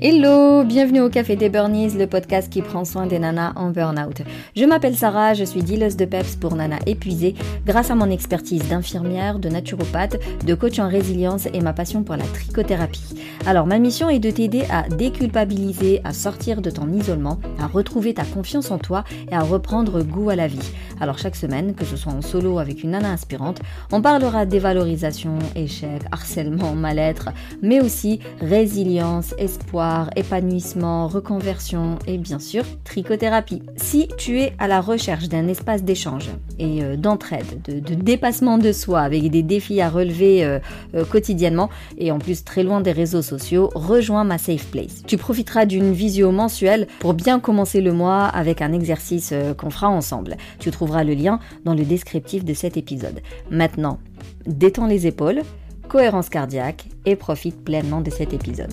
Hello, bienvenue au Café des Burnies, le podcast qui prend soin des nanas en burn-out. Je m'appelle Sarah, je suis dealeuse de PEPS pour nanas épuisées grâce à mon expertise d'infirmière, de naturopathe, de coach en résilience et ma passion pour la trichothérapie. Alors ma mission est de t'aider à déculpabiliser, à sortir de ton isolement, à retrouver ta confiance en toi et à reprendre goût à la vie. Alors chaque semaine, que ce soit en solo avec une nana inspirante, on parlera dévalorisation, échec, harcèlement, mal-être, mais aussi résilience, espoir, épanouissement, reconversion et bien sûr trichothérapie. Si tu es à la recherche d'un espace d'échange et euh, d'entraide, de, dépassement de soi avec des défis à relever euh, euh, quotidiennement et en plus très loin des réseaux sociaux, rejoins ma Safe Place. Tu profiteras d'une visio mensuelle pour bien commencer le mois avec un exercice qu'on fera ensemble. Tu trouveras le lien dans le descriptif de cet épisode. Maintenant, détends les épaules, cohérence cardiaque et profite pleinement de cet épisode.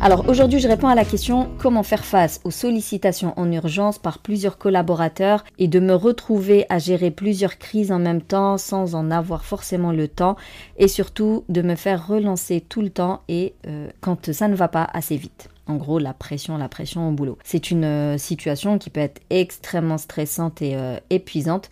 Alors aujourd'hui, je réponds à la question comment faire face aux sollicitations en urgence par plusieurs collaborateurs et de me retrouver à gérer plusieurs crises en même temps sans en avoir forcément le temps et surtout de me faire relancer tout le temps et euh, quand ça ne va pas assez vite. En gros, la pression, la pression au boulot. C'est une euh, situation qui peut être extrêmement stressante et euh, épuisante.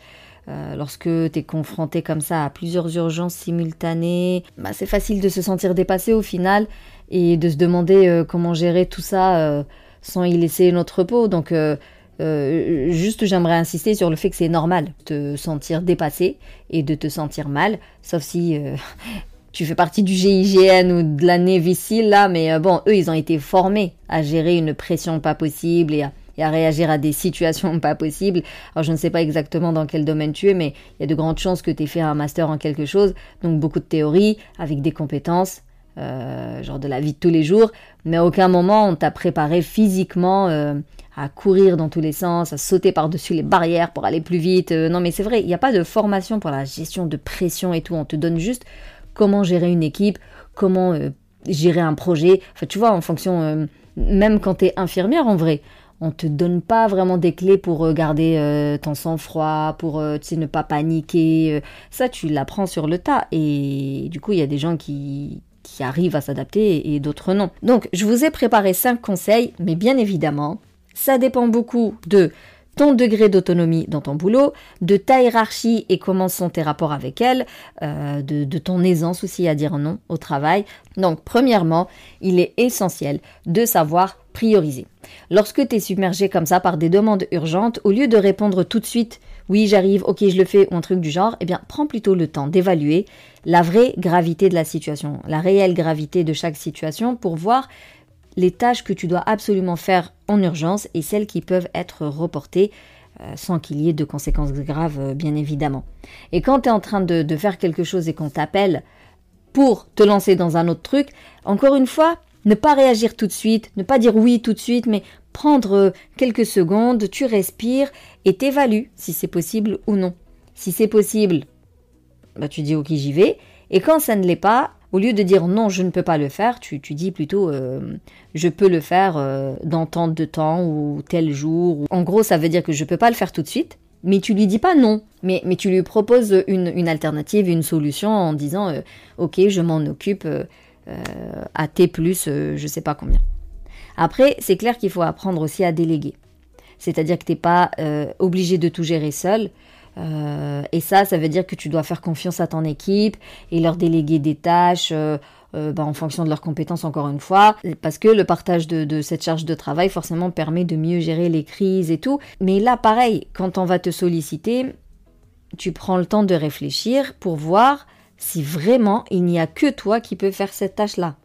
lorsque tu es confronté comme ça à plusieurs urgences simultanées, bah, c'est facile de se sentir dépassé au final et de se demander euh, comment gérer tout ça euh, sans y laisser notre peau. Donc, euh, juste, j'aimerais insister sur le fait que c'est normal de te sentir dépassé et de te sentir mal, sauf si tu fais partie du GIGN ou de la Navy là, mais bon, eux, ils ont été formés à gérer une pression pas possible et à, et à réagir à des situations pas possibles. Alors je ne sais pas exactement dans quel domaine tu es, mais il y a de grandes chances que tu aies fait un master en quelque chose, donc beaucoup de théorie avec des compétences euh, genre de la vie de tous les jours, mais à aucun moment on t'a préparé physiquement euh, à courir dans tous les sens, à sauter par-dessus les barrières pour aller plus vite. Euh, non mais c'est vrai, il n'y a pas de formation pour la gestion de pression et tout, on te donne juste comment gérer une équipe, comment gérer un projet. Enfin tu vois, en fonction, même quand tu es infirmière en vrai, on te donne pas vraiment des clés pour garder ton sang-froid, pour ne pas paniquer. ça, tu l'apprends sur le tas. Et du coup, il y a des gens qui, qui arrivent à s'adapter et d'autres non. Donc, je vous ai préparé 5 conseils, mais bien évidemment, ça dépend beaucoup de ton degré d'autonomie dans ton boulot, de ta hiérarchie et comment sont tes rapports avec elle, euh, de, de, ton aisance aussi à dire non au travail. Donc premièrement, il est essentiel de savoir prioriser. Lorsque tu es submergé comme ça par des demandes urgentes, au lieu de répondre tout de suite oui j'arrive, ok je le fais ou un truc du genre, eh bien prends plutôt le temps d'évaluer la vraie gravité de la situation, la réelle gravité de chaque situation pour voir les tâches que tu dois absolument faire en urgence et celles qui peuvent être reportées euh, sans qu'il y ait de conséquences graves, euh, bien évidemment. Et quand tu es en train de, de faire quelque chose et qu'on t'appelle pour te lancer dans un autre truc, encore une fois, ne pas réagir tout de suite, ne pas dire oui tout de suite, mais prendre euh, quelques secondes, tu respires et t'évalues si c'est possible ou non. Si c'est possible, bah, tu dis ok j'y vais. Et quand ça ne l'est pas, au lieu de dire non je ne peux pas le faire, tu, dis plutôt euh, je peux le faire euh, dans tant de temps ou tel jour. En gros ça veut dire que je ne peux pas le faire tout de suite. Mais tu lui dis pas non, mais, mais tu lui proposes une, alternative, une solution en disant ok je m'en occupe à T plus je sais pas combien. Après c'est clair qu'il faut apprendre aussi à déléguer. C'est-à-dire que tu n'es pas obligé de tout gérer seul. Euh, et ça, ça veut dire que tu dois faire confiance à ton équipe et leur déléguer des tâches euh, euh, bah, en fonction de leurs compétences, encore une fois, parce que le partage de, cette charge de travail forcément permet de mieux gérer les crises et tout. Mais là, pareil, quand on va te solliciter, tu prends le temps de réfléchir pour voir si vraiment il n'y a que toi qui peux faire cette tâche-là.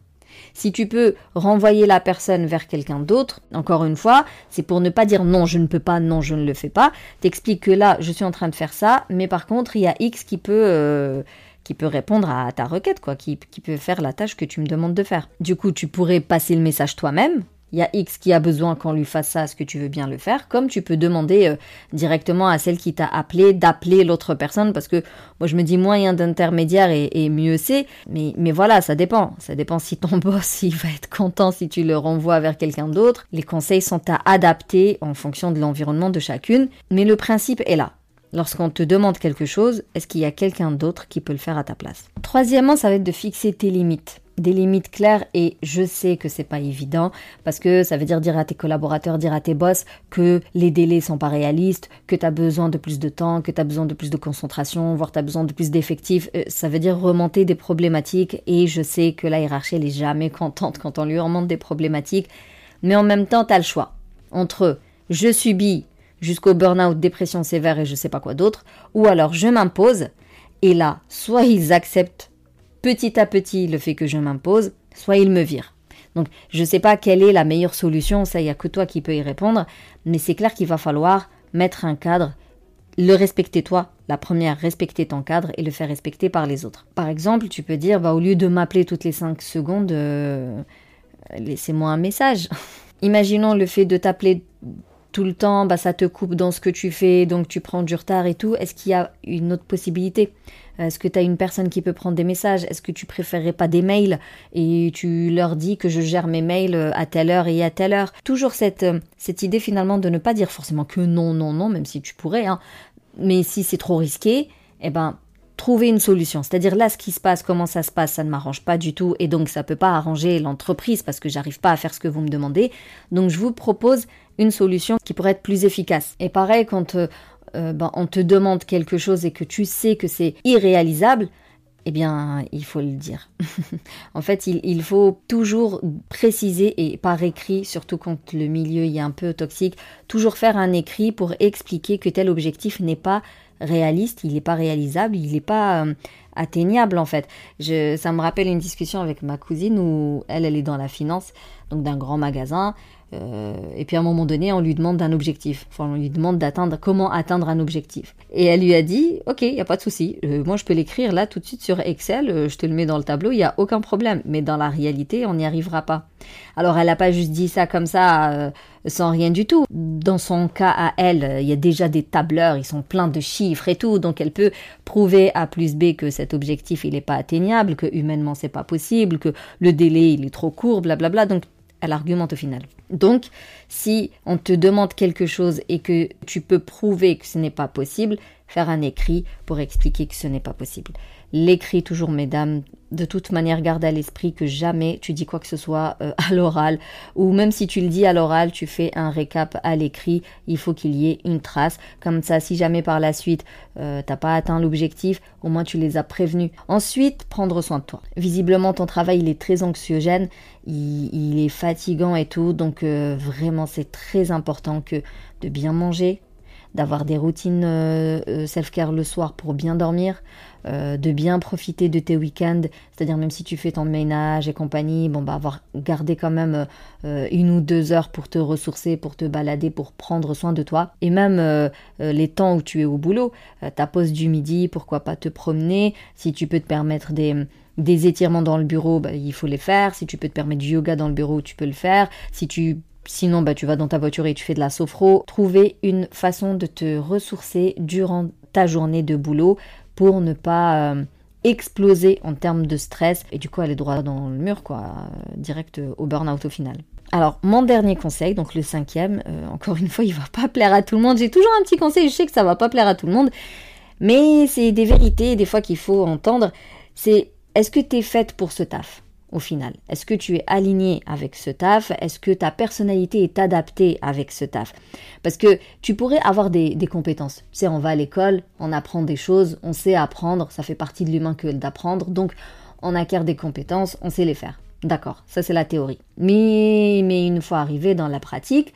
Si tu peux renvoyer la personne vers quelqu'un d'autre, encore une fois, c'est pour ne pas dire non, je ne peux pas, non, je ne le fais pas. T'expliques que là, je suis en train de faire ça, mais par contre, il y a X qui peut, euh, qui peut répondre à ta requête, quoi, qui, qui peut faire la tâche que tu me demandes de faire. Du coup, tu pourrais passer le message toi-même, il y a X qui a besoin qu'on lui fasse ça, est-ce que tu veux bien le faire Comme tu peux demander euh, directement à celle qui t'a appelé d'appeler l'autre personne, parce que moi je me dis moyen d'intermédiaire et, mieux c'est, mais, voilà, ça dépend. Ça dépend si ton boss il va être content si tu le renvoies vers quelqu'un d'autre. Les conseils sont à adapter en fonction de l'environnement de chacune, mais le principe est là. lorsqu'on te demande quelque chose, est-ce qu'il y a quelqu'un d'autre qui peut le faire à ta place? Troisièmement, ça va être de fixer tes limites des limites claires et je sais que c'est pas évident parce que ça veut dire dire à tes collaborateurs, dire à tes boss que les délais sont pas réalistes, que tu as besoin de plus de temps, que tu as besoin de plus de concentration, voire tu as besoin de plus d'effectifs. Euh, ça veut dire remonter des problématiques et je sais que la hiérarchie elle est jamais contente quand on lui remonte des problématiques, mais en même temps tu as le choix entre je subis jusqu'au burn-out, dépression sévère et je sais pas quoi d'autre, ou alors je m'impose, et là, soit ils acceptent petit à petit le fait que je m'impose, soit ils me virent. Donc je sais pas quelle est la meilleure solution, ça il n'y a que toi qui peux y répondre, mais c'est clair qu'il va falloir mettre un cadre, le respecter toi, la première, respecter ton cadre et le faire respecter par les autres. Par exemple, tu peux dire, bah, au lieu de m'appeler toutes les 5 secondes, euh, laissez-moi un message. Imaginons le fait de t'appeler tout le temps, bah, ça te coupe dans ce que tu fais, donc tu prends du retard et tout. Est-ce qu'il y a une autre possibilité? Est-ce que tu as une personne qui peut prendre des messages? Est-ce que tu préférerais pas des mails? Et tu leur dis que je gère mes mails euh, à telle heure et à telle heure Toujours cette, euh, cette idée finalement de ne pas dire forcément que non, non, non, même si tu pourrais, hein. mais si c'est trop risqué, eh ben trouver une solution. C'est-à-dire là, ce qui se passe, comment ça se passe, ça ne m'arrange pas du tout et donc ça peut pas arranger l'entreprise parce que j'arrive pas à faire ce que vous me demandez. Donc je vous propose une solution qui pourrait être plus efficace. Et pareil, quand euh, ben, on te demande quelque chose et que tu sais que c'est irréalisable, eh bien, il faut le dire. en fait, il, faut toujours préciser, et par écrit, surtout quand le milieu est un peu toxique, toujours faire un écrit pour expliquer que tel objectif n'est pas réaliste, il n'est pas réalisable, il n'est pas euh, atteignable en fait. Ça me rappelle une discussion avec ma cousine où elle, elle est dans la finance, donc d'un grand magasin. Euh, et puis à un moment donné, on lui demande un objectif. Enfin, on lui demande d'atteindre comment atteindre un objectif. Et elle lui a dit, ok, il y a pas de souci. Euh, moi, je peux l'écrire là tout de suite sur Excel. Euh, je te le mets dans le tableau. Il y a aucun problème. Mais dans la réalité, on n'y arrivera pas. Alors, elle n'a pas juste dit ça comme ça, sans rien du tout. Dans son cas à elle, il y a déjà des tableurs. Ils sont pleins de chiffres et tout. Donc, elle peut prouver à plus B que cet objectif il n'est pas atteignable, que humainement c'est pas possible, que le délai il est trop court, blablabla. Donc elle argumente au final. Donc, si on te demande quelque chose et que tu peux prouver que ce n'est pas possible, faire un écrit pour expliquer que ce n'est pas possible. L'écrit toujours, mesdames, de toute manière, garde à l'esprit que jamais tu dis quoi que ce soit euh, à l'oral, ou même si tu le dis à l'oral, tu fais un récap à l'écrit, il faut qu'il y ait une trace. Comme ça, si jamais par la suite, euh, t'as pas atteint l'objectif, au moins tu les as prévenus. Ensuite, prendre soin de toi. Visiblement, ton travail, il est très anxiogène, il, est fatigant et tout, donc euh, vraiment, c'est très important que de bien manger, d'avoir des routines euh, euh, self-care le soir pour bien dormir, euh, de bien profiter de tes week-ends, c'est-à-dire même si tu fais ton ménage et compagnie, bon bah avoir gardé quand même une ou deux heures pour te ressourcer, pour te balader, pour prendre soin de toi, et même les temps où tu es au boulot, ta pause du midi, pourquoi pas te promener, si tu peux te permettre des des étirements dans le bureau, bah, il faut les faire. Si tu peux te permettre du yoga dans le bureau, tu peux le faire. Si tu Sinon, bah, tu vas dans ta voiture et tu fais de la sophro. Trouver une façon de te ressourcer durant ta journée de boulot pour ne pas euh, exploser en termes de stress et du coup aller droit dans le mur, quoi, euh, direct au burn-out au final. Alors, mon dernier conseil, donc le cinquième, euh, encore une fois, il va pas plaire à tout le monde. J'ai toujours un petit conseil, je sais que ça va pas plaire à tout le monde, mais c'est des vérités des fois qu'il faut entendre. C'est est-ce que tu es faite pour ce taf? Au final Est-ce que tu es aligné avec ce taf? Est-ce que ta personnalité est adaptée avec ce taf? Parce que tu pourrais avoir des, compétences. Tu sais, on va à l'école, on apprend des choses, on sait apprendre, ça fait partie de l'humain que d'apprendre, donc on acquiert des compétences, on sait les faire. D'accord, ça c'est la théorie. Mais, une fois arrivé dans la pratique,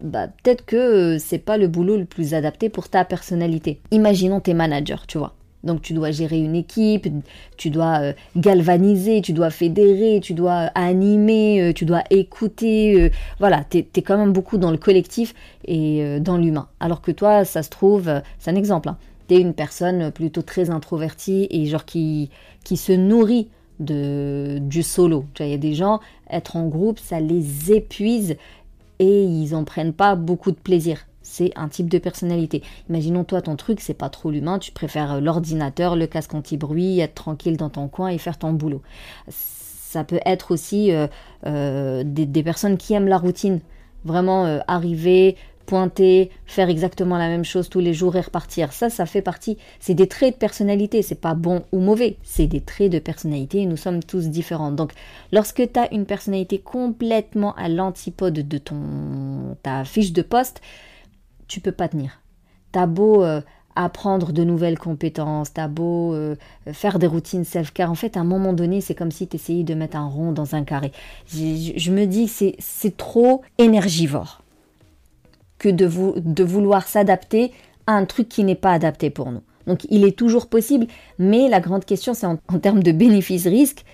bah, peut-être que c'est pas le boulot le plus adapté pour ta personnalité. Imaginons tes managers, tu vois. Donc tu dois gérer une équipe, tu dois euh, galvaniser, tu dois fédérer, tu dois animer, euh, tu dois écouter. Euh, voilà, tu es, quand même beaucoup dans le collectif et dans l'humain. Alors que toi, ça se trouve, c'est un exemple, hein, tu es une personne plutôt très introvertie et genre qui, qui se nourrit de, du solo. Il y a des gens, être en groupe, ça les épuise et ils en prennent pas beaucoup de plaisir c'est un type de personnalité. Imaginons toi ton truc, c'est pas trop l'humain, tu préfères l'ordinateur, le casque anti-bruit, être tranquille dans ton coin et faire ton boulot. Ça peut être aussi euh, euh, des, personnes qui aiment la routine. Vraiment euh, arriver, pointer, faire exactement la même chose tous les jours et repartir. Ça, ça fait partie, c'est des traits de personnalité, c'est pas bon ou mauvais, c'est des traits de personnalité nous sommes tous différents. Donc, lorsque tu as une personnalité complètement à l'antipode de ton ta fiche de poste, tu peux pas tenir. T'as beau euh, apprendre de nouvelles compétences, t'as beau euh, faire des routines self-care. En fait, à un moment donné, c'est comme si tu essayais de mettre un rond dans un carré. Je, me dis que c'est trop énergivore que de, de vouloir s'adapter à un truc qui n'est pas adapté pour nous. Donc il est toujours possible, mais la grande question c'est en, en termes de bénéfice-risque,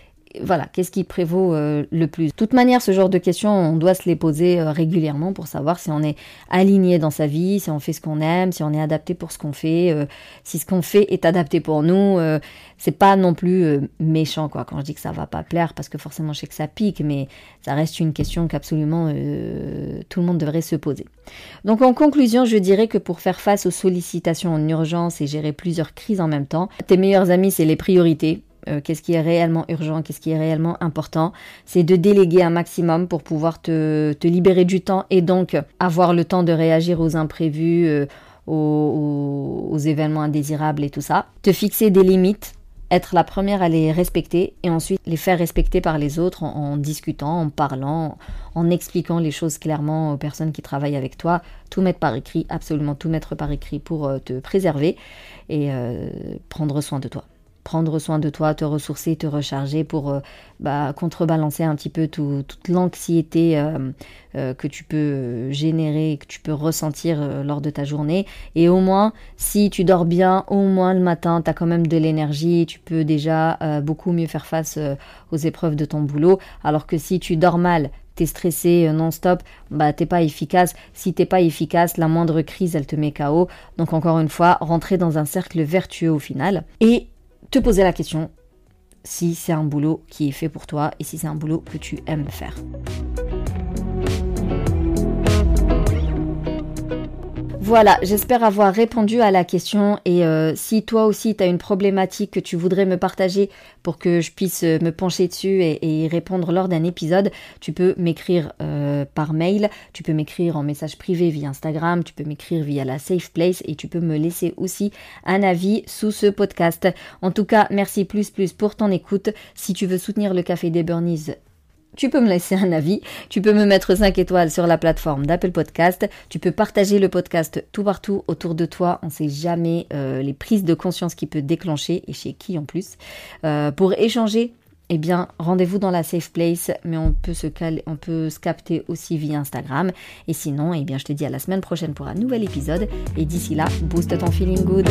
voilà, qu'est-ce qui prévaut euh, le plus? De toute manière, ce genre de questions, on doit se les poser euh, régulièrement pour savoir si on est aligné dans sa vie, si on fait ce qu'on aime, si on est adapté pour ce qu'on fait, euh, si ce qu'on fait est adapté pour nous. c'est pas non plus méchant, quoi, quand je dis que ça va pas plaire, parce que forcément, je sais que ça pique, mais ça reste une question qu'absolument tout le monde devrait se poser. Donc, en conclusion, je dirais que pour faire face aux sollicitations en urgence et gérer plusieurs crises en même temps, tes meilleurs amis, c'est les priorités euh, qu'est-ce qui est réellement urgent, qu'est-ce qui est réellement important. C'est de déléguer un maximum pour pouvoir te, libérer du temps et donc avoir le temps de réagir aux imprévus, euh, aux, événements indésirables et tout ça. Te fixer des limites être la première à les respecter et ensuite les faire respecter par les autres en, discutant, en parlant, en expliquant les choses clairement aux personnes qui travaillent avec toi, tout mettre par écrit, absolument tout mettre par écrit pour euh, te préserver et prendre soin de toi prendre soin de toi, te ressourcer, te recharger pour euh, bah, contrebalancer un petit peu toute l'anxiété euh, euh, que tu peux générer, que tu peux ressentir lors de ta journée. Et au moins, si tu dors bien, au moins le matin, tu as quand même de l'énergie, tu peux déjà beaucoup mieux faire face aux épreuves de ton boulot. Alors que si tu dors mal, t'es stressé non-stop, bah t'es pas efficace. Si t'es pas efficace, la moindre crise, elle te met KO. Donc encore une fois, rentrer dans un cercle vertueux au final. Et te poser la question si c'est un boulot qui est fait pour toi et si c'est un boulot que tu aimes faire. Voilà, j'espère avoir répondu à la question et euh, si toi aussi tu as une problématique que tu voudrais me partager pour que je puisse euh, me pencher dessus et, y répondre lors d'un épisode, tu peux m'écrire euh, par mail, tu peux m'écrire en message privé via Instagram, tu peux m'écrire via la Safe Place et tu peux me laisser aussi un avis sous ce podcast. En tout cas, merci plus plus pour ton écoute. Si tu veux soutenir le Café des Burnies, tu peux me laisser un avis, tu peux me mettre 5 étoiles sur la plateforme d'Apple Podcast, tu peux partager le podcast tout partout autour de toi, on ne sait jamais euh, les prises de conscience qui peut déclencher et chez qui en plus. Euh, pour échanger, eh bien, rendez-vous dans la safe place, mais on peut se on peut se capter aussi via Instagram. Et sinon, eh bien, je te dis à la semaine prochaine pour un nouvel épisode. Et d'ici là, booste ton feeling good.